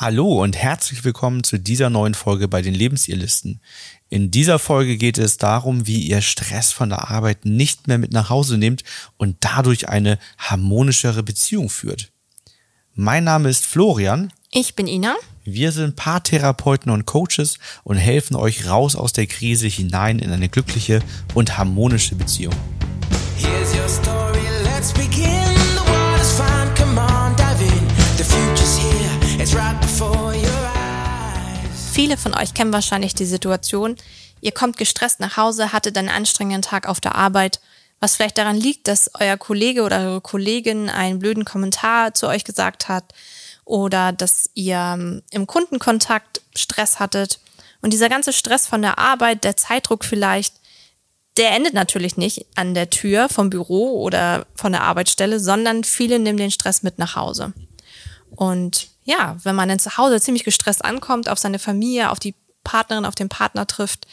Hallo und herzlich willkommen zu dieser neuen Folge bei den Lebensirrlisten. In dieser Folge geht es darum, wie ihr Stress von der Arbeit nicht mehr mit nach Hause nehmt und dadurch eine harmonischere Beziehung führt. Mein Name ist Florian. Ich bin Ina. Wir sind Paartherapeuten und Coaches und helfen euch raus aus der Krise hinein in eine glückliche und harmonische Beziehung. Here's your story, Viele von euch kennen wahrscheinlich die Situation, ihr kommt gestresst nach Hause, hattet einen anstrengenden Tag auf der Arbeit, was vielleicht daran liegt, dass euer Kollege oder eure Kollegin einen blöden Kommentar zu euch gesagt hat oder dass ihr ähm, im Kundenkontakt Stress hattet. Und dieser ganze Stress von der Arbeit, der Zeitdruck vielleicht, der endet natürlich nicht an der Tür vom Büro oder von der Arbeitsstelle, sondern viele nehmen den Stress mit nach Hause. Und ja, wenn man dann zu Hause ziemlich gestresst ankommt, auf seine Familie, auf die Partnerin, auf den Partner trifft,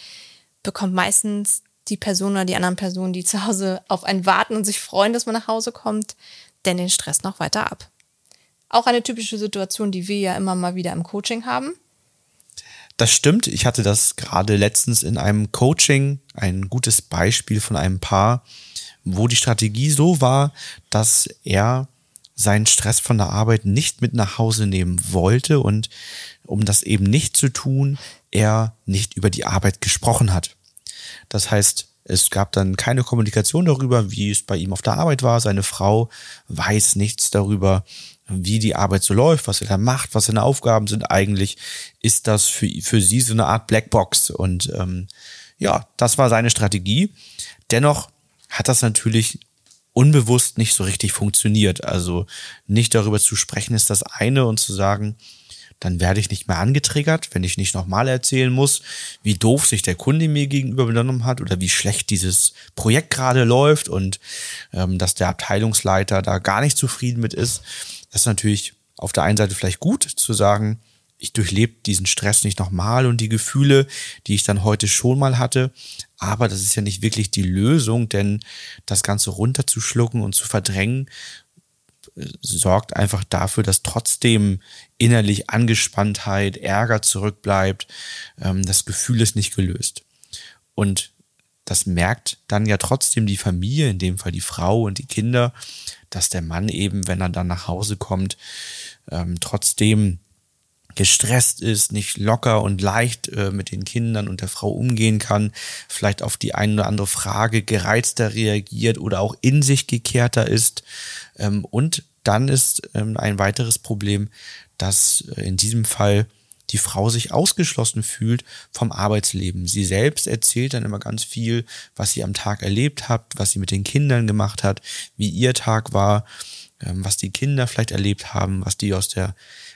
bekommt meistens die Person oder die anderen Personen, die zu Hause auf einen warten und sich freuen, dass man nach Hause kommt, denn den Stress noch weiter ab. Auch eine typische Situation, die wir ja immer mal wieder im Coaching haben. Das stimmt. Ich hatte das gerade letztens in einem Coaching, ein gutes Beispiel von einem Paar, wo die Strategie so war, dass er seinen Stress von der Arbeit nicht mit nach Hause nehmen wollte und um das eben nicht zu tun, er nicht über die Arbeit gesprochen hat. Das heißt, es gab dann keine Kommunikation darüber, wie es bei ihm auf der Arbeit war. Seine Frau weiß nichts darüber, wie die Arbeit so läuft, was er da macht, was seine Aufgaben sind. Eigentlich ist das für, für sie so eine Art Blackbox. Und ähm, ja, das war seine Strategie. Dennoch hat das natürlich unbewusst nicht so richtig funktioniert. Also nicht darüber zu sprechen ist das eine und zu sagen, dann werde ich nicht mehr angetriggert, wenn ich nicht nochmal erzählen muss, wie doof sich der Kunde mir gegenüber benommen hat oder wie schlecht dieses Projekt gerade läuft und ähm, dass der Abteilungsleiter da gar nicht zufrieden mit ist. Das ist natürlich auf der einen Seite vielleicht gut zu sagen, ich durchlebe diesen Stress nicht nochmal und die Gefühle, die ich dann heute schon mal hatte. Aber das ist ja nicht wirklich die Lösung, denn das Ganze runterzuschlucken und zu verdrängen, äh, sorgt einfach dafür, dass trotzdem innerlich Angespanntheit, Ärger zurückbleibt. Ähm, das Gefühl ist nicht gelöst. Und das merkt dann ja trotzdem die Familie, in dem Fall die Frau und die Kinder, dass der Mann eben, wenn er dann nach Hause kommt, ähm, trotzdem gestresst ist, nicht locker und leicht äh, mit den Kindern und der Frau umgehen kann, vielleicht auf die eine oder andere Frage gereizter reagiert oder auch in sich gekehrter ist. Ähm, und dann ist ähm, ein weiteres Problem, dass äh, in diesem Fall die Frau sich ausgeschlossen fühlt vom Arbeitsleben. Sie selbst erzählt dann immer ganz viel, was sie am Tag erlebt hat, was sie mit den Kindern gemacht hat, wie ihr Tag war, ähm, was die Kinder vielleicht erlebt haben, was die aus der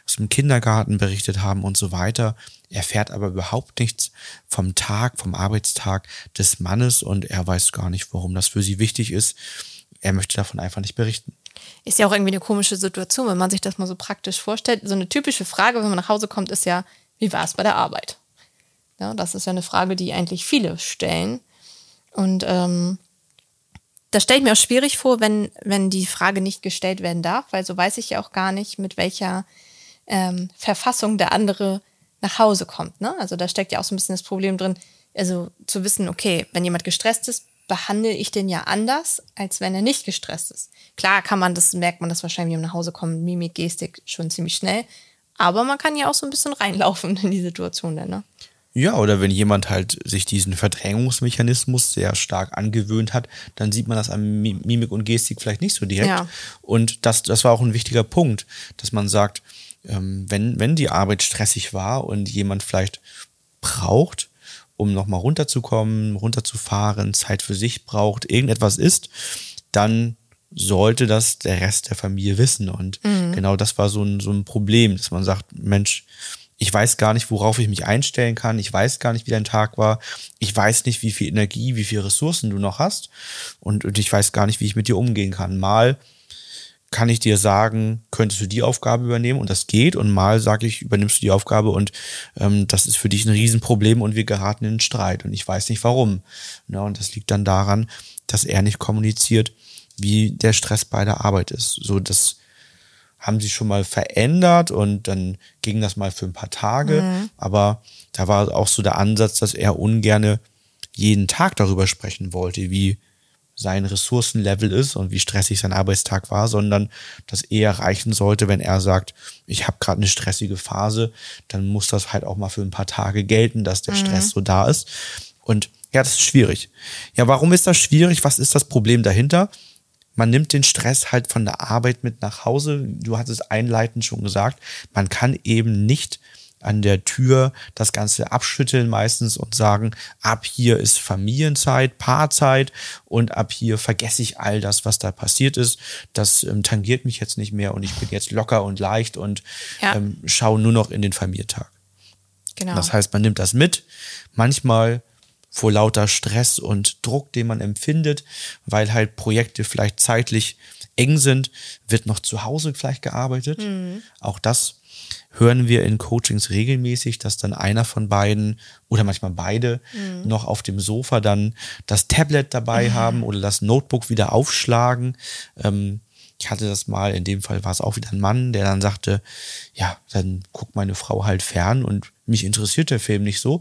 aus dem Kindergarten berichtet haben und so weiter. Er fährt aber überhaupt nichts vom Tag, vom Arbeitstag des Mannes und er weiß gar nicht, warum das für sie wichtig ist. Er möchte davon einfach nicht berichten. Ist ja auch irgendwie eine komische Situation, wenn man sich das mal so praktisch vorstellt. So eine typische Frage, wenn man nach Hause kommt, ist ja, wie war es bei der Arbeit? Ja, das ist ja eine Frage, die eigentlich viele stellen. Und ähm, das stelle ich mir auch schwierig vor, wenn, wenn die Frage nicht gestellt werden darf, weil so weiß ich ja auch gar nicht, mit welcher ähm, Verfassung der andere nach Hause kommt. Ne? Also da steckt ja auch so ein bisschen das Problem drin, also zu wissen, okay, wenn jemand gestresst ist, behandle ich den ja anders, als wenn er nicht gestresst ist. Klar kann man das, merkt man das wahrscheinlich, wenn man nach Hause kommt, Mimik, Gestik schon ziemlich schnell. Aber man kann ja auch so ein bisschen reinlaufen in die Situation dann, ne? Ja, oder wenn jemand halt sich diesen Verdrängungsmechanismus sehr stark angewöhnt hat, dann sieht man das an Mimik und Gestik vielleicht nicht so direkt. Ja. Und das, das war auch ein wichtiger Punkt, dass man sagt, ähm, wenn, wenn die Arbeit stressig war und jemand vielleicht braucht, um nochmal runterzukommen, runterzufahren, Zeit für sich braucht, irgendetwas ist, dann sollte das der Rest der Familie wissen. Und mhm. genau das war so ein, so ein Problem, dass man sagt, Mensch, ich weiß gar nicht, worauf ich mich einstellen kann. Ich weiß gar nicht, wie dein Tag war. Ich weiß nicht, wie viel Energie, wie viele Ressourcen du noch hast. Und, und ich weiß gar nicht, wie ich mit dir umgehen kann. Mal kann ich dir sagen, könntest du die Aufgabe übernehmen und das geht und mal sage ich, übernimmst du die Aufgabe und ähm, das ist für dich ein Riesenproblem und wir geraten in Streit und ich weiß nicht warum. Ja, und das liegt dann daran, dass er nicht kommuniziert, wie der Stress bei der Arbeit ist. So dass haben sich schon mal verändert und dann ging das mal für ein paar Tage. Mhm. Aber da war auch so der Ansatz, dass er ungerne jeden Tag darüber sprechen wollte, wie sein Ressourcenlevel ist und wie stressig sein Arbeitstag war, sondern dass eher reichen sollte, wenn er sagt, ich habe gerade eine stressige Phase, dann muss das halt auch mal für ein paar Tage gelten, dass der mhm. Stress so da ist. Und ja, das ist schwierig. Ja, warum ist das schwierig? Was ist das Problem dahinter? Man nimmt den Stress halt von der Arbeit mit nach Hause. Du hattest einleitend schon gesagt, man kann eben nicht an der Tür das Ganze abschütteln meistens und sagen, ab hier ist Familienzeit, Paarzeit und ab hier vergesse ich all das, was da passiert ist. Das ähm, tangiert mich jetzt nicht mehr und ich bin jetzt locker und leicht und ja. ähm, schaue nur noch in den Familientag. Genau. Das heißt, man nimmt das mit. Manchmal vor lauter Stress und Druck, den man empfindet, weil halt Projekte vielleicht zeitlich eng sind, wird noch zu Hause vielleicht gearbeitet. Mhm. Auch das hören wir in Coachings regelmäßig, dass dann einer von beiden oder manchmal beide mhm. noch auf dem Sofa dann das Tablet dabei mhm. haben oder das Notebook wieder aufschlagen. Ähm, ich hatte das mal, in dem Fall war es auch wieder ein Mann, der dann sagte, ja, dann guckt meine Frau halt fern und mich interessiert der Film nicht so.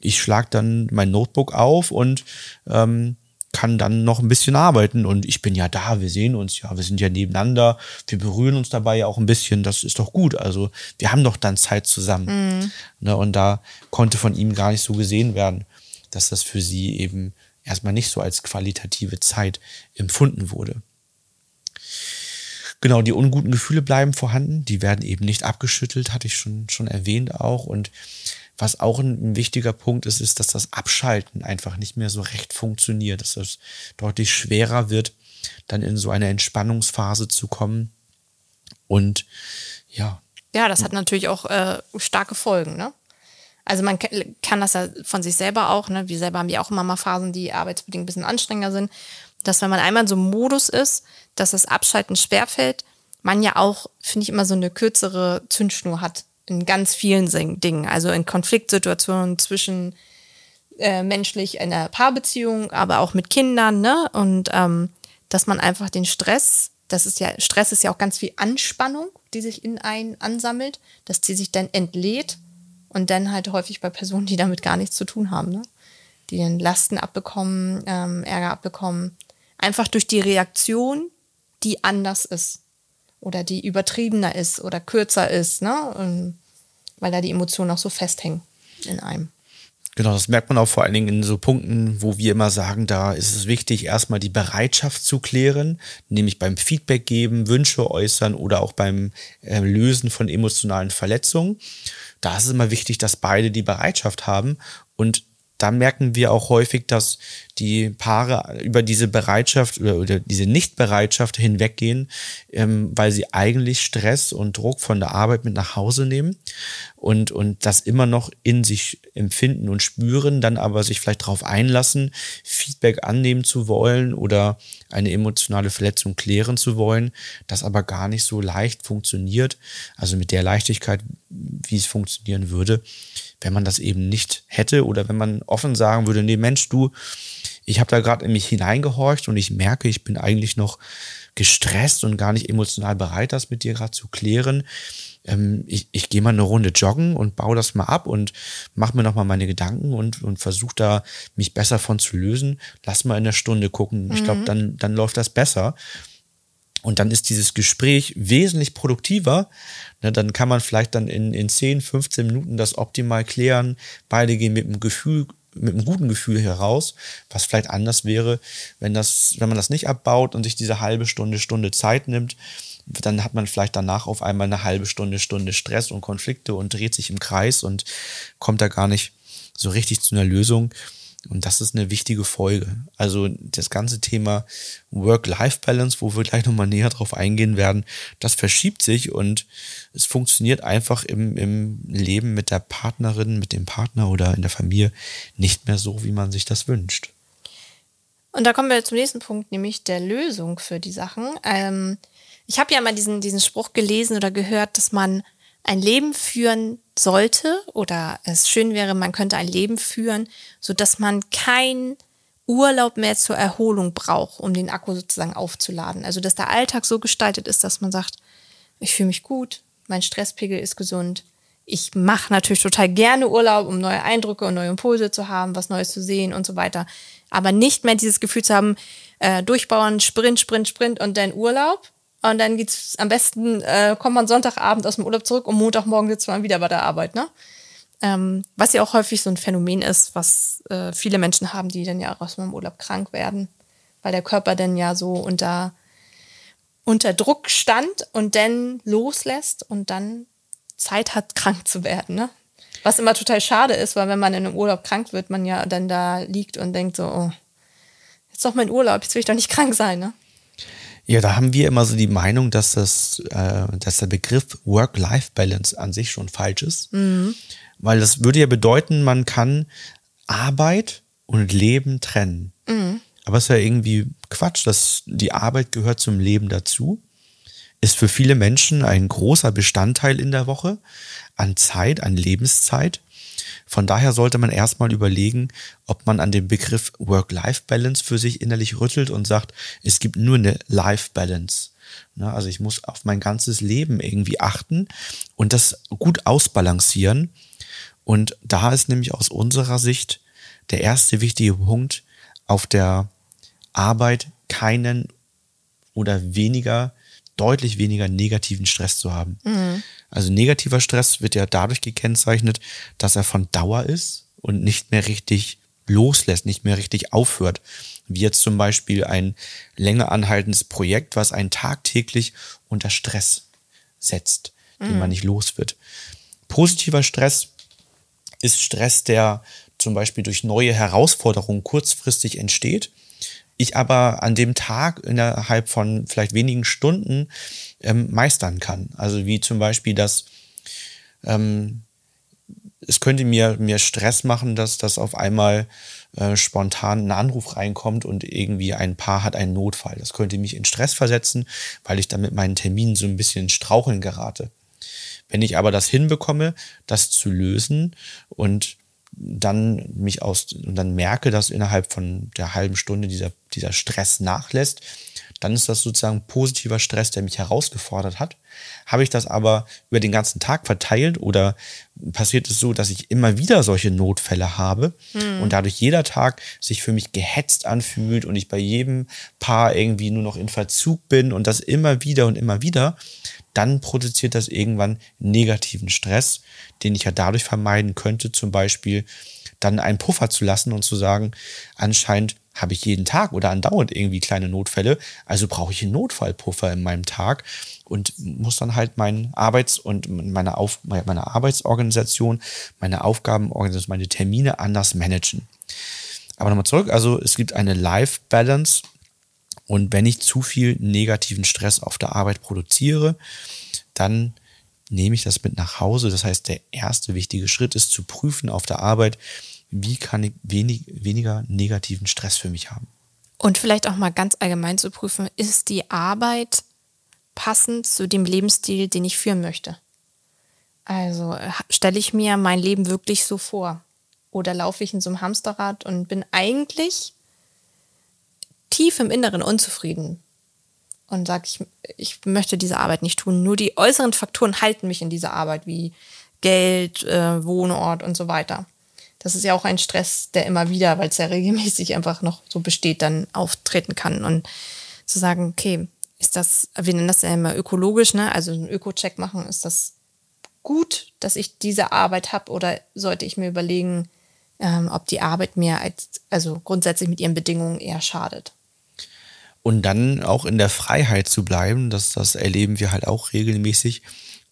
Ich schlag dann mein Notebook auf und ähm, kann dann noch ein bisschen arbeiten und ich bin ja da, wir sehen uns ja, wir sind ja nebeneinander, wir berühren uns dabei ja auch ein bisschen, das ist doch gut. Also wir haben doch dann Zeit zusammen. Mhm. Ne, und da konnte von ihm gar nicht so gesehen werden, dass das für sie eben erstmal nicht so als qualitative Zeit empfunden wurde. Genau, die unguten Gefühle bleiben vorhanden, die werden eben nicht abgeschüttelt, hatte ich schon, schon erwähnt auch. Und was auch ein, wichtiger Punkt ist, ist, dass das Abschalten einfach nicht mehr so recht funktioniert, dass es deutlich schwerer wird, dann in so eine Entspannungsphase zu kommen. Und ja. Ja, das hat natürlich auch äh, starke Folgen, ne? Also man kann das ja von sich selber auch, ne? Wir selber haben ja auch immer mal Phasen, die arbeitsbedingt ein bisschen anstrengender sind, dass wenn man einmal in so einem Modus ist, dass das Abschalten schwerfällt, man ja auch, finde ich, immer so eine kürzere Zündschnur hat in ganz vielen Dingen. Also in Konfliktsituationen zwischen äh, menschlich in einer Paarbeziehung, aber auch mit Kindern, ne? Und ähm, dass man einfach den Stress, das ist ja, Stress ist ja auch ganz viel Anspannung, die sich in einen ansammelt, dass die sich dann entlädt und dann halt häufig bei Personen, die damit gar nichts zu tun haben, ne? Die dann Lasten abbekommen, ähm, Ärger abbekommen, einfach durch die Reaktion, die anders ist oder die übertriebener ist oder kürzer ist, ne? Und weil da die Emotionen auch so festhängen in einem. Genau, das merkt man auch vor allen Dingen in so Punkten, wo wir immer sagen, da ist es wichtig, erstmal die Bereitschaft zu klären, nämlich beim Feedback geben, Wünsche äußern oder auch beim äh, Lösen von emotionalen Verletzungen. Da ist es immer wichtig, dass beide die Bereitschaft haben und da merken wir auch häufig, dass die Paare über diese Bereitschaft oder, oder diese Nichtbereitschaft hinweggehen, ähm, weil sie eigentlich Stress und Druck von der Arbeit mit nach Hause nehmen und, und das immer noch in sich empfinden und spüren, dann aber sich vielleicht darauf einlassen, Feedback annehmen zu wollen oder eine emotionale Verletzung klären zu wollen, das aber gar nicht so leicht funktioniert, also mit der Leichtigkeit, wie es funktionieren würde wenn man das eben nicht hätte oder wenn man offen sagen würde, nee Mensch, du, ich habe da gerade in mich hineingehorcht und ich merke, ich bin eigentlich noch gestresst und gar nicht emotional bereit, das mit dir gerade zu klären. Ähm, ich ich gehe mal eine Runde joggen und baue das mal ab und mache mir nochmal meine Gedanken und, und versuche da mich besser von zu lösen. Lass mal in der Stunde gucken. Ich glaube, mhm. dann, dann läuft das besser. Und dann ist dieses Gespräch wesentlich produktiver. Ne, dann kann man vielleicht dann in, in 10, 15 Minuten das optimal klären. Beide gehen mit einem Gefühl, mit einem guten Gefühl heraus, was vielleicht anders wäre, wenn das, wenn man das nicht abbaut und sich diese halbe Stunde, Stunde Zeit nimmt, dann hat man vielleicht danach auf einmal eine halbe Stunde, Stunde Stress und Konflikte und dreht sich im Kreis und kommt da gar nicht so richtig zu einer Lösung. Und das ist eine wichtige Folge. Also das ganze Thema Work-Life-Balance, wo wir gleich nochmal näher drauf eingehen werden, das verschiebt sich und es funktioniert einfach im, im Leben mit der Partnerin, mit dem Partner oder in der Familie nicht mehr so, wie man sich das wünscht. Und da kommen wir zum nächsten Punkt, nämlich der Lösung für die Sachen. Ähm, ich habe ja mal diesen, diesen Spruch gelesen oder gehört, dass man ein Leben führen sollte oder es schön wäre, man könnte ein Leben führen, so dass man kein Urlaub mehr zur Erholung braucht, um den Akku sozusagen aufzuladen. Also dass der Alltag so gestaltet ist, dass man sagt, ich fühle mich gut, mein Stresspegel ist gesund. Ich mache natürlich total gerne Urlaub, um neue Eindrücke und neue Impulse zu haben, was Neues zu sehen und so weiter. Aber nicht mehr dieses Gefühl zu haben, äh, durchbauen, Sprint, Sprint, Sprint und dann Urlaub. Und dann geht's am besten, äh, kommt man Sonntagabend aus dem Urlaub zurück und Montagmorgen sitzt man wieder bei der Arbeit, ne? Ähm, was ja auch häufig so ein Phänomen ist, was äh, viele Menschen haben, die dann ja auch aus dem Urlaub krank werden, weil der Körper dann ja so unter, unter Druck stand und dann loslässt und dann Zeit hat, krank zu werden. Ne? Was immer total schade ist, weil wenn man in einem Urlaub krank wird, man ja dann da liegt und denkt so, oh, jetzt doch mein Urlaub, jetzt will ich doch nicht krank sein. Ne? Ja, da haben wir immer so die Meinung, dass, das, äh, dass der Begriff Work-Life-Balance an sich schon falsch ist. Mhm. Weil das würde ja bedeuten, man kann Arbeit und Leben trennen. Mhm. Aber es ist ja irgendwie Quatsch, dass die Arbeit gehört zum Leben dazu. Ist für viele Menschen ein großer Bestandteil in der Woche an Zeit, an Lebenszeit. Von daher sollte man erstmal überlegen, ob man an dem Begriff Work-Life-Balance für sich innerlich rüttelt und sagt, es gibt nur eine Life-Balance. Also ich muss auf mein ganzes Leben irgendwie achten und das gut ausbalancieren. Und da ist nämlich aus unserer Sicht der erste wichtige Punkt, auf der Arbeit keinen oder weniger, deutlich weniger negativen Stress zu haben. Mhm. Also negativer Stress wird ja dadurch gekennzeichnet, dass er von Dauer ist und nicht mehr richtig loslässt, nicht mehr richtig aufhört. Wie jetzt zum Beispiel ein länger anhaltendes Projekt, was einen tagtäglich unter Stress setzt, mhm. den man nicht los wird. Positiver Stress ist Stress, der zum Beispiel durch neue Herausforderungen kurzfristig entsteht. Ich aber an dem Tag innerhalb von vielleicht wenigen Stunden ähm, meistern kann. Also wie zum Beispiel, dass ähm, es könnte mir, mir Stress machen, dass das auf einmal äh, spontan ein Anruf reinkommt und irgendwie ein Paar hat einen Notfall. Das könnte mich in Stress versetzen, weil ich dann mit meinen Terminen so ein bisschen straucheln gerate. Wenn ich aber das hinbekomme, das zu lösen und dann mich aus und dann merke, dass innerhalb von der halben Stunde dieser, dieser Stress nachlässt, dann ist das sozusagen positiver Stress, der mich herausgefordert hat. Habe ich das aber über den ganzen Tag verteilt oder passiert es so, dass ich immer wieder solche Notfälle habe mhm. und dadurch jeder Tag sich für mich gehetzt anfühlt und ich bei jedem Paar irgendwie nur noch in Verzug bin und das immer wieder und immer wieder, dann produziert das irgendwann negativen Stress, den ich ja dadurch vermeiden könnte, zum Beispiel dann einen Puffer zu lassen und zu sagen, anscheinend habe ich jeden Tag oder andauernd irgendwie kleine Notfälle, also brauche ich einen Notfallpuffer in meinem Tag und muss dann halt mein Arbeits- und meine, Auf meine Arbeitsorganisation, meine Aufgabenorganisation, meine Termine anders managen. Aber nochmal zurück, also es gibt eine Life-Balance und wenn ich zu viel negativen Stress auf der Arbeit produziere, dann nehme ich das mit nach Hause. Das heißt, der erste wichtige Schritt ist zu prüfen auf der Arbeit, wie kann ich wenig, weniger negativen Stress für mich haben. Und vielleicht auch mal ganz allgemein zu prüfen, ist die Arbeit passend zu dem Lebensstil, den ich führen möchte? Also stelle ich mir mein Leben wirklich so vor? Oder laufe ich in so einem Hamsterrad und bin eigentlich tief im Inneren unzufrieden und sage, ich, ich möchte diese Arbeit nicht tun. Nur die äußeren Faktoren halten mich in dieser Arbeit, wie Geld, äh, Wohnort und so weiter. Das ist ja auch ein Stress, der immer wieder, weil es ja regelmäßig einfach noch so besteht, dann auftreten kann. Und zu sagen, okay, ist das, wir nennen das ja immer ökologisch, ne? also einen Öko-Check machen, ist das gut, dass ich diese Arbeit habe oder sollte ich mir überlegen, ähm, ob die Arbeit mir als, also grundsätzlich mit ihren Bedingungen eher schadet? Und dann auch in der Freiheit zu bleiben, das, das erleben wir halt auch regelmäßig,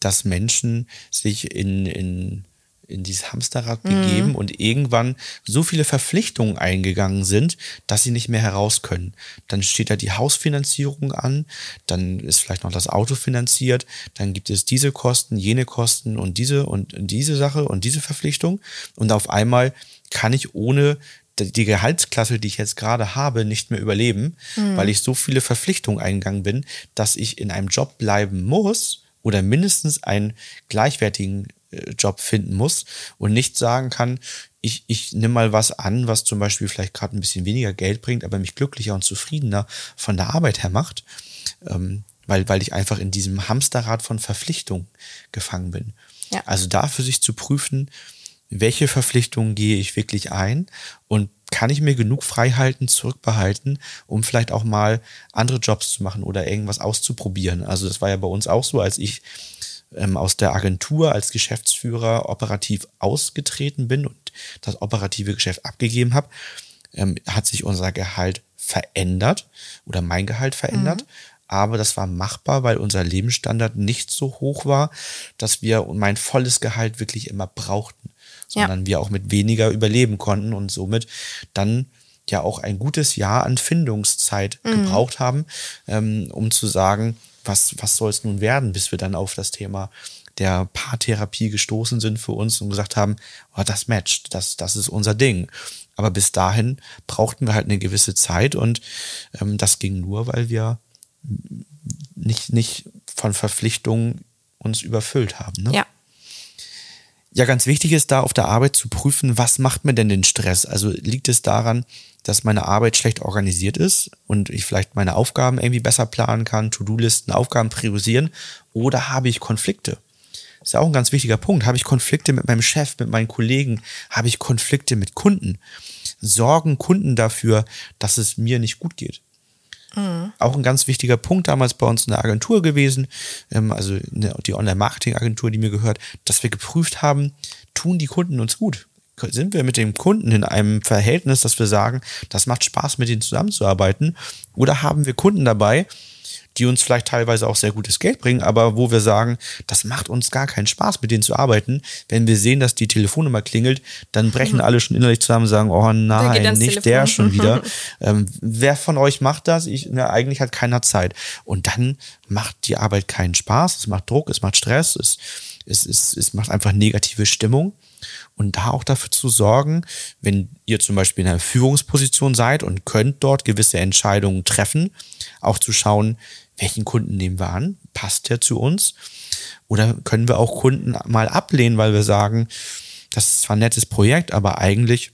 dass Menschen sich in, in, in dieses Hamsterrad mhm. begeben und irgendwann so viele Verpflichtungen eingegangen sind, dass sie nicht mehr heraus können. Dann steht da die Hausfinanzierung an, dann ist vielleicht noch das Auto finanziert, dann gibt es diese Kosten, jene Kosten und diese und diese Sache und diese Verpflichtung. Und auf einmal kann ich ohne die Gehaltsklasse, die ich jetzt gerade habe, nicht mehr überleben, mhm. weil ich so viele Verpflichtungen eingegangen bin, dass ich in einem Job bleiben muss oder mindestens einen gleichwertigen äh, Job finden muss und nicht sagen kann, ich, ich nehme mal was an, was zum Beispiel vielleicht gerade ein bisschen weniger Geld bringt, aber mich glücklicher und zufriedener von der Arbeit her macht. Ähm, weil, weil ich einfach in diesem Hamsterrad von Verpflichtung gefangen bin. Ja. Also da für sich zu prüfen, welche Verpflichtungen gehe ich wirklich ein und kann ich mir genug Freihalten zurückbehalten, um vielleicht auch mal andere Jobs zu machen oder irgendwas auszuprobieren. Also das war ja bei uns auch so, als ich ähm, aus der Agentur als Geschäftsführer operativ ausgetreten bin und das operative Geschäft abgegeben habe, ähm, hat sich unser Gehalt verändert oder mein Gehalt verändert. Mhm. Aber das war machbar, weil unser Lebensstandard nicht so hoch war, dass wir mein volles Gehalt wirklich immer brauchten, sondern ja. wir auch mit weniger überleben konnten und somit dann ja auch ein gutes Jahr an Findungszeit mhm. gebraucht haben, ähm, um zu sagen, was, was soll es nun werden, bis wir dann auf das Thema der Paartherapie gestoßen sind für uns und gesagt haben, oh, das matcht, das, das ist unser Ding. Aber bis dahin brauchten wir halt eine gewisse Zeit und ähm, das ging nur, weil wir nicht, nicht von Verpflichtungen uns überfüllt haben. Ne? Ja. Ja, ganz wichtig ist da auf der Arbeit zu prüfen, was macht mir denn den Stress? Also liegt es daran, dass meine Arbeit schlecht organisiert ist und ich vielleicht meine Aufgaben irgendwie besser planen kann, To-Do-Listen, Aufgaben priorisieren oder habe ich Konflikte? Das ist ja auch ein ganz wichtiger Punkt. Habe ich Konflikte mit meinem Chef, mit meinen Kollegen? Habe ich Konflikte mit Kunden? Sorgen Kunden dafür, dass es mir nicht gut geht? Mhm. Auch ein ganz wichtiger Punkt damals bei uns in der Agentur gewesen, ähm, also die Online-Marketing-Agentur, die mir gehört, dass wir geprüft haben, tun die Kunden uns gut? Sind wir mit dem Kunden in einem Verhältnis, dass wir sagen, das macht Spaß, mit ihnen zusammenzuarbeiten? Oder haben wir Kunden dabei, die uns vielleicht teilweise auch sehr gutes Geld bringen, aber wo wir sagen, das macht uns gar keinen Spaß, mit denen zu arbeiten. Wenn wir sehen, dass die Telefonnummer klingelt, dann brechen alle schon innerlich zusammen und sagen, oh nein, nicht Telefon. der schon wieder. ähm, wer von euch macht das? Ich, na, eigentlich hat keiner Zeit. Und dann macht die Arbeit keinen Spaß, es macht Druck, es macht Stress, es, es, es, es macht einfach negative Stimmung und da auch dafür zu sorgen, wenn ihr zum Beispiel in einer Führungsposition seid und könnt dort gewisse Entscheidungen treffen, auch zu schauen, welchen Kunden nehmen wir an? Passt der zu uns? Oder können wir auch Kunden mal ablehnen, weil wir sagen, das ist zwar ein nettes Projekt, aber eigentlich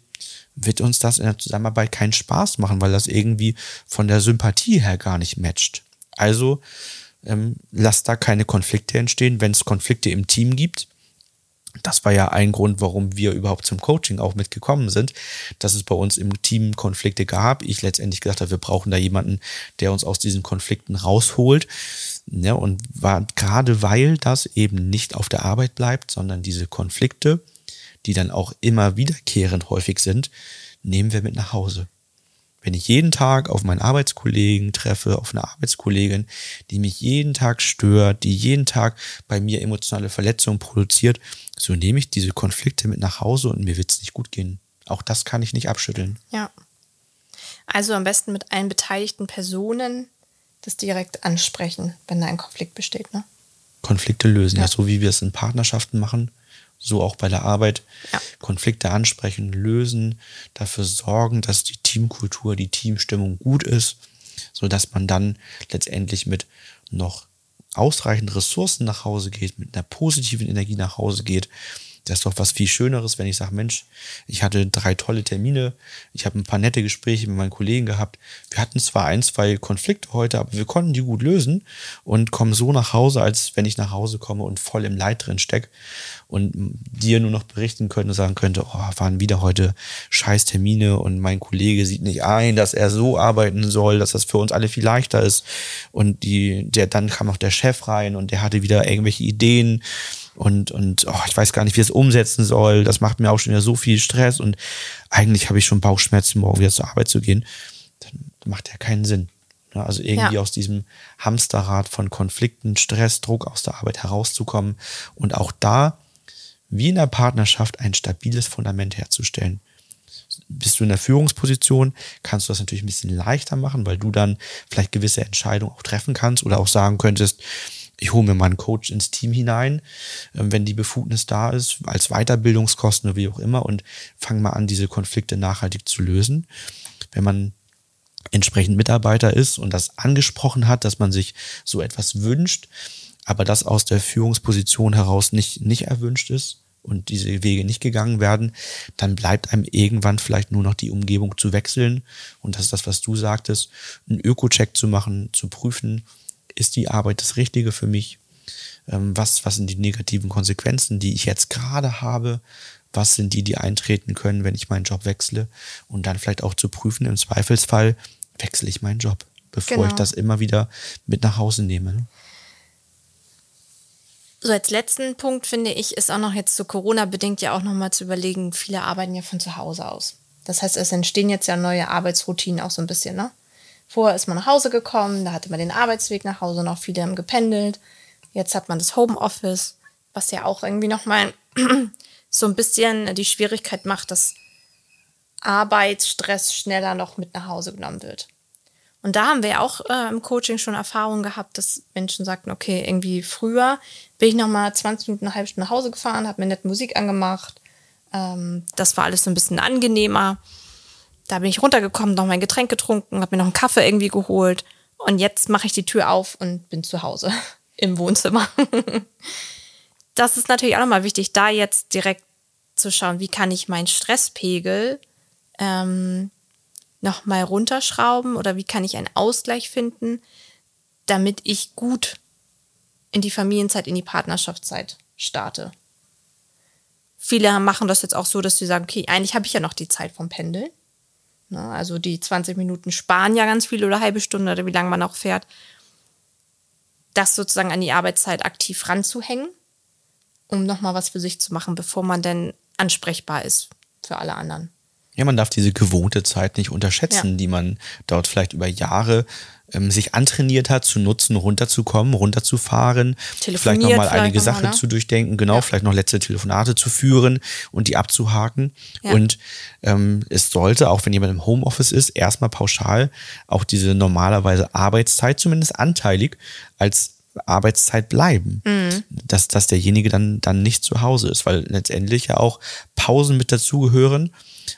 wird uns das in der Zusammenarbeit keinen Spaß machen, weil das irgendwie von der Sympathie her gar nicht matcht. Also ähm, lasst da keine Konflikte entstehen. Wenn es Konflikte im Team gibt, das war ja ein Grund, warum wir überhaupt zum Coaching auch mitgekommen sind, dass es bei uns im Team Konflikte gab. Ich letztendlich gesagt habe, wir brauchen da jemanden, der uns aus diesen Konflikten rausholt. Ja, und war gerade weil das eben nicht auf der Arbeit bleibt, sondern diese Konflikte, die dann auch immer wiederkehrend häufig sind, nehmen wir mit nach Hause. Wenn ich jeden Tag auf meinen Arbeitskollegen treffe, auf eine Arbeitskollegin, die mich jeden Tag stört, die jeden Tag bei mir emotionale Verletzungen produziert, so nehme ich diese Konflikte mit nach Hause und mir wird es nicht gut gehen. Auch das kann ich nicht abschütteln. Ja. Also am besten mit allen beteiligten Personen das direkt ansprechen, wenn da ein Konflikt besteht, ne? Konflikte lösen, ja, ja so wie wir es in Partnerschaften machen so auch bei der Arbeit, ja. Konflikte ansprechen, lösen, dafür sorgen, dass die Teamkultur, die Teamstimmung gut ist, so dass man dann letztendlich mit noch ausreichend Ressourcen nach Hause geht, mit einer positiven Energie nach Hause geht das ist doch was viel Schöneres, wenn ich sage, Mensch, ich hatte drei tolle Termine, ich habe ein paar nette Gespräche mit meinen Kollegen gehabt. Wir hatten zwar ein, zwei Konflikte heute, aber wir konnten die gut lösen und kommen so nach Hause, als wenn ich nach Hause komme und voll im Leid drin stecke und dir nur noch berichten könnte und sagen könnte, oh, waren wieder heute scheiß Termine und mein Kollege sieht nicht ein, dass er so arbeiten soll, dass das für uns alle viel leichter ist. Und die, der, dann kam noch der Chef rein und der hatte wieder irgendwelche Ideen und, und oh, ich weiß gar nicht, wie es umsetzen soll. Das macht mir auch schon wieder so viel Stress und eigentlich habe ich schon Bauchschmerzen, morgen wieder zur Arbeit zu gehen. Dann macht ja keinen Sinn. Also irgendwie ja. aus diesem Hamsterrad von Konflikten, Stress, Druck aus der Arbeit herauszukommen und auch da, wie in der Partnerschaft, ein stabiles Fundament herzustellen. Bist du in der Führungsposition, kannst du das natürlich ein bisschen leichter machen, weil du dann vielleicht gewisse Entscheidungen auch treffen kannst oder auch sagen könntest, ich hole mir mal einen Coach ins Team hinein, ähm, wenn die Befugnis da ist, als Weiterbildungskosten oder wie auch immer und fange mal an, diese Konflikte nachhaltig zu lösen. Wenn man entsprechend Mitarbeiter ist und das angesprochen hat, dass man sich so etwas wünscht, aber das aus der Führungsposition heraus nicht, nicht erwünscht ist und diese Wege nicht gegangen werden, dann bleibt einem irgendwann vielleicht nur noch die Umgebung zu wechseln. Und das ist das, was du sagtest, einen Öko-Check zu machen, zu prüfen, ist die Arbeit das Richtige für mich? Ähm, was, was sind die negativen Konsequenzen, die ich jetzt gerade habe? Was sind die, die eintreten können, wenn ich meinen Job wechsle? Und dann vielleicht auch zu prüfen, im Zweifelsfall wechsle ich meinen Job, bevor genau. ich das immer wieder mit nach Hause nehme. Ne? So als letzten Punkt finde ich, ist auch noch jetzt zu Corona bedingt ja auch nochmal zu überlegen, viele arbeiten ja von zu Hause aus. Das heißt, es entstehen jetzt ja neue Arbeitsroutinen auch so ein bisschen, ne? Vorher ist man nach Hause gekommen, da hatte man den Arbeitsweg nach Hause noch, viele haben gependelt. Jetzt hat man das Homeoffice, was ja auch irgendwie nochmal so ein bisschen die Schwierigkeit macht, dass Arbeitsstress schneller noch mit nach Hause genommen wird. Und da haben wir ja auch äh, im Coaching schon Erfahrungen gehabt, dass Menschen sagten, okay, irgendwie früher bin ich noch mal 20 Minuten, eine halbe Stunde nach Hause gefahren, habe mir nette Musik angemacht. Ähm, das war alles so ein bisschen angenehmer. Da bin ich runtergekommen, noch mein Getränk getrunken, habe mir noch einen Kaffee irgendwie geholt. Und jetzt mache ich die Tür auf und bin zu Hause im Wohnzimmer. das ist natürlich auch nochmal wichtig, da jetzt direkt zu schauen, wie kann ich meinen Stresspegel ähm, nochmal runterschrauben oder wie kann ich einen Ausgleich finden, damit ich gut in die Familienzeit, in die Partnerschaftszeit starte. Viele machen das jetzt auch so, dass sie sagen, okay, eigentlich habe ich ja noch die Zeit vom Pendeln. Ne, also die 20 Minuten sparen ja ganz viel oder halbe Stunde oder wie lange man auch fährt. Das sozusagen an die Arbeitszeit aktiv ranzuhängen, um nochmal was für sich zu machen, bevor man denn ansprechbar ist für alle anderen. Ja, man darf diese gewohnte Zeit nicht unterschätzen, ja. die man dort vielleicht über Jahre ähm, sich antrainiert hat, zu nutzen, runterzukommen, runterzufahren, vielleicht nochmal einige Sachen ne? zu durchdenken, genau, ja. vielleicht noch letzte Telefonate zu führen und die abzuhaken. Ja. Und ähm, es sollte, auch wenn jemand im Homeoffice ist, erstmal pauschal auch diese normalerweise Arbeitszeit, zumindest anteilig, als Arbeitszeit bleiben, mhm. dass, dass derjenige dann, dann nicht zu Hause ist, weil letztendlich ja auch Pausen mit dazugehören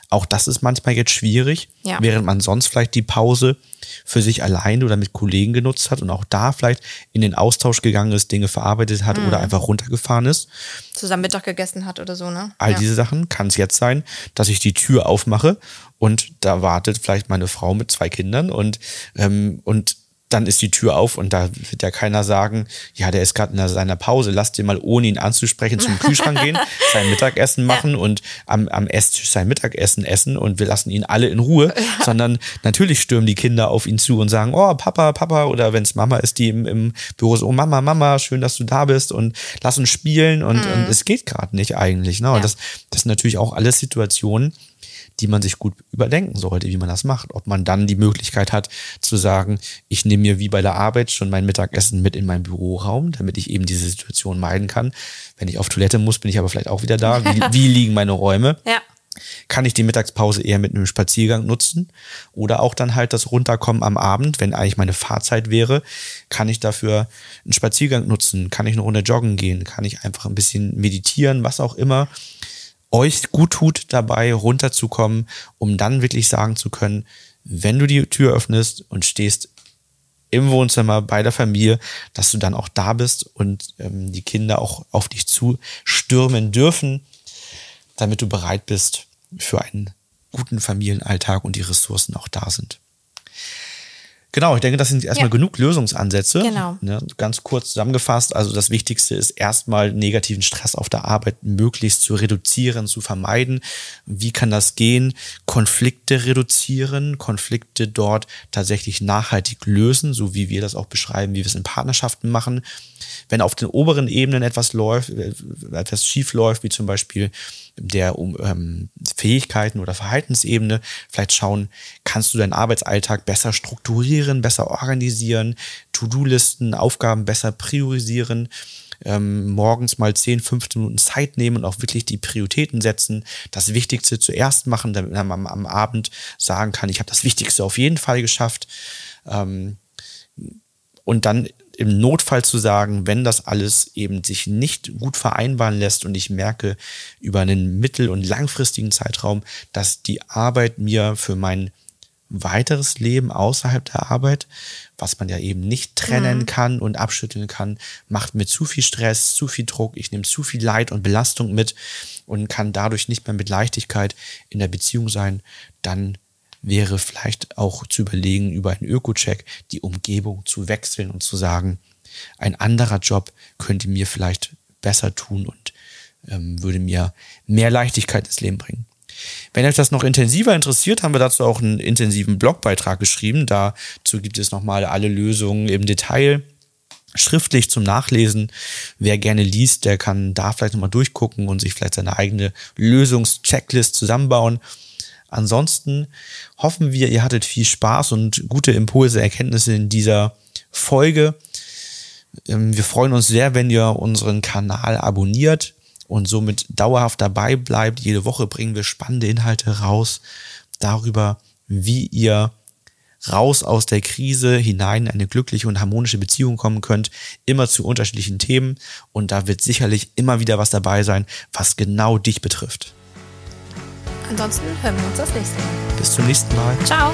auch das ist manchmal jetzt schwierig, ja. während man sonst vielleicht die Pause für sich alleine oder mit Kollegen genutzt hat und auch da vielleicht in den Austausch gegangen ist, Dinge verarbeitet hat mhm. oder einfach runtergefahren ist. Zusammen Mittag gegessen hat oder so, ne? All ja. diese Sachen kann es jetzt sein, dass ich die Tür aufmache und da wartet vielleicht meine Frau mit zwei Kindern und, ähm, und dann ist die Tür auf und da wird ja keiner sagen, ja, der ist gerade in seiner Pause, lass dir mal, ohne ihn anzusprechen, zum Kühlschrank gehen, sein Mittagessen machen ja. und am, am Esstisch sein Mittagessen essen und wir lassen ihn alle in Ruhe, ja. sondern natürlich stürmen die Kinder auf ihn zu und sagen, oh, Papa, Papa, oder wenn es Mama ist, die im, im Büro ist, oh, Mama, Mama, schön, dass du da bist und lass uns spielen und, mhm. und es geht gerade nicht eigentlich. Ne? Und ja. das, das sind natürlich auch alles Situationen, die man sich gut überdenken sollte, wie man das macht. Ob man dann die Möglichkeit hat zu sagen, ich nehme mir wie bei der Arbeit schon mein Mittagessen mit in meinen Büroraum, damit ich eben diese Situation meiden kann. Wenn ich auf Toilette muss, bin ich aber vielleicht auch wieder da. Wie, wie liegen meine Räume? Ja. Kann ich die Mittagspause eher mit einem Spaziergang nutzen oder auch dann halt das Runterkommen am Abend, wenn eigentlich meine Fahrzeit wäre, kann ich dafür einen Spaziergang nutzen, kann ich eine Runde joggen gehen, kann ich einfach ein bisschen meditieren, was auch immer euch gut tut, dabei runterzukommen, um dann wirklich sagen zu können, wenn du die Tür öffnest und stehst im Wohnzimmer bei der Familie, dass du dann auch da bist und ähm, die Kinder auch auf dich zustürmen dürfen, damit du bereit bist für einen guten Familienalltag und die Ressourcen auch da sind. Genau, ich denke, das sind erstmal ja. genug Lösungsansätze. Genau. Ne, ganz kurz zusammengefasst, also das Wichtigste ist erstmal negativen Stress auf der Arbeit möglichst zu reduzieren, zu vermeiden. Wie kann das gehen? Konflikte reduzieren, Konflikte dort tatsächlich nachhaltig lösen, so wie wir das auch beschreiben, wie wir es in Partnerschaften machen. Wenn auf den oberen Ebenen etwas läuft, äh, etwas schief läuft, wie zum Beispiel der ähm, Fähigkeiten oder Verhaltensebene vielleicht schauen, kannst du deinen Arbeitsalltag besser strukturieren, besser organisieren, To-Do-Listen, Aufgaben besser priorisieren, ähm, morgens mal 10, 15 Minuten Zeit nehmen und auch wirklich die Prioritäten setzen, das Wichtigste zuerst machen, damit man am, am Abend sagen kann, ich habe das Wichtigste auf jeden Fall geschafft. Ähm, und dann im Notfall zu sagen, wenn das alles eben sich nicht gut vereinbaren lässt und ich merke über einen mittel- und langfristigen Zeitraum, dass die Arbeit mir für mein weiteres Leben außerhalb der Arbeit, was man ja eben nicht trennen mhm. kann und abschütteln kann, macht mir zu viel Stress, zu viel Druck, ich nehme zu viel Leid und Belastung mit und kann dadurch nicht mehr mit Leichtigkeit in der Beziehung sein, dann wäre vielleicht auch zu überlegen, über einen Öko-Check die Umgebung zu wechseln und zu sagen, ein anderer Job könnte mir vielleicht besser tun und ähm, würde mir mehr Leichtigkeit ins Leben bringen. Wenn euch das noch intensiver interessiert, haben wir dazu auch einen intensiven Blogbeitrag geschrieben. Dazu gibt es nochmal alle Lösungen im Detail schriftlich zum Nachlesen. Wer gerne liest, der kann da vielleicht nochmal durchgucken und sich vielleicht seine eigene Lösungschecklist zusammenbauen. Ansonsten hoffen wir, ihr hattet viel Spaß und gute Impulse, Erkenntnisse in dieser Folge. Ähm, wir freuen uns sehr, wenn ihr unseren Kanal abonniert und somit dauerhaft dabei bleibt. Jede Woche bringen wir spannende Inhalte raus darüber, wie ihr raus aus der Krise hinein in eine glückliche und harmonische Beziehung kommen könnt, immer zu unterschiedlichen Themen und da wird sicherlich immer wieder was dabei sein, was genau dich betrifft. Ansonsten hören wir uns das nächste Mal. Bis zum nächsten Mal. Ciao.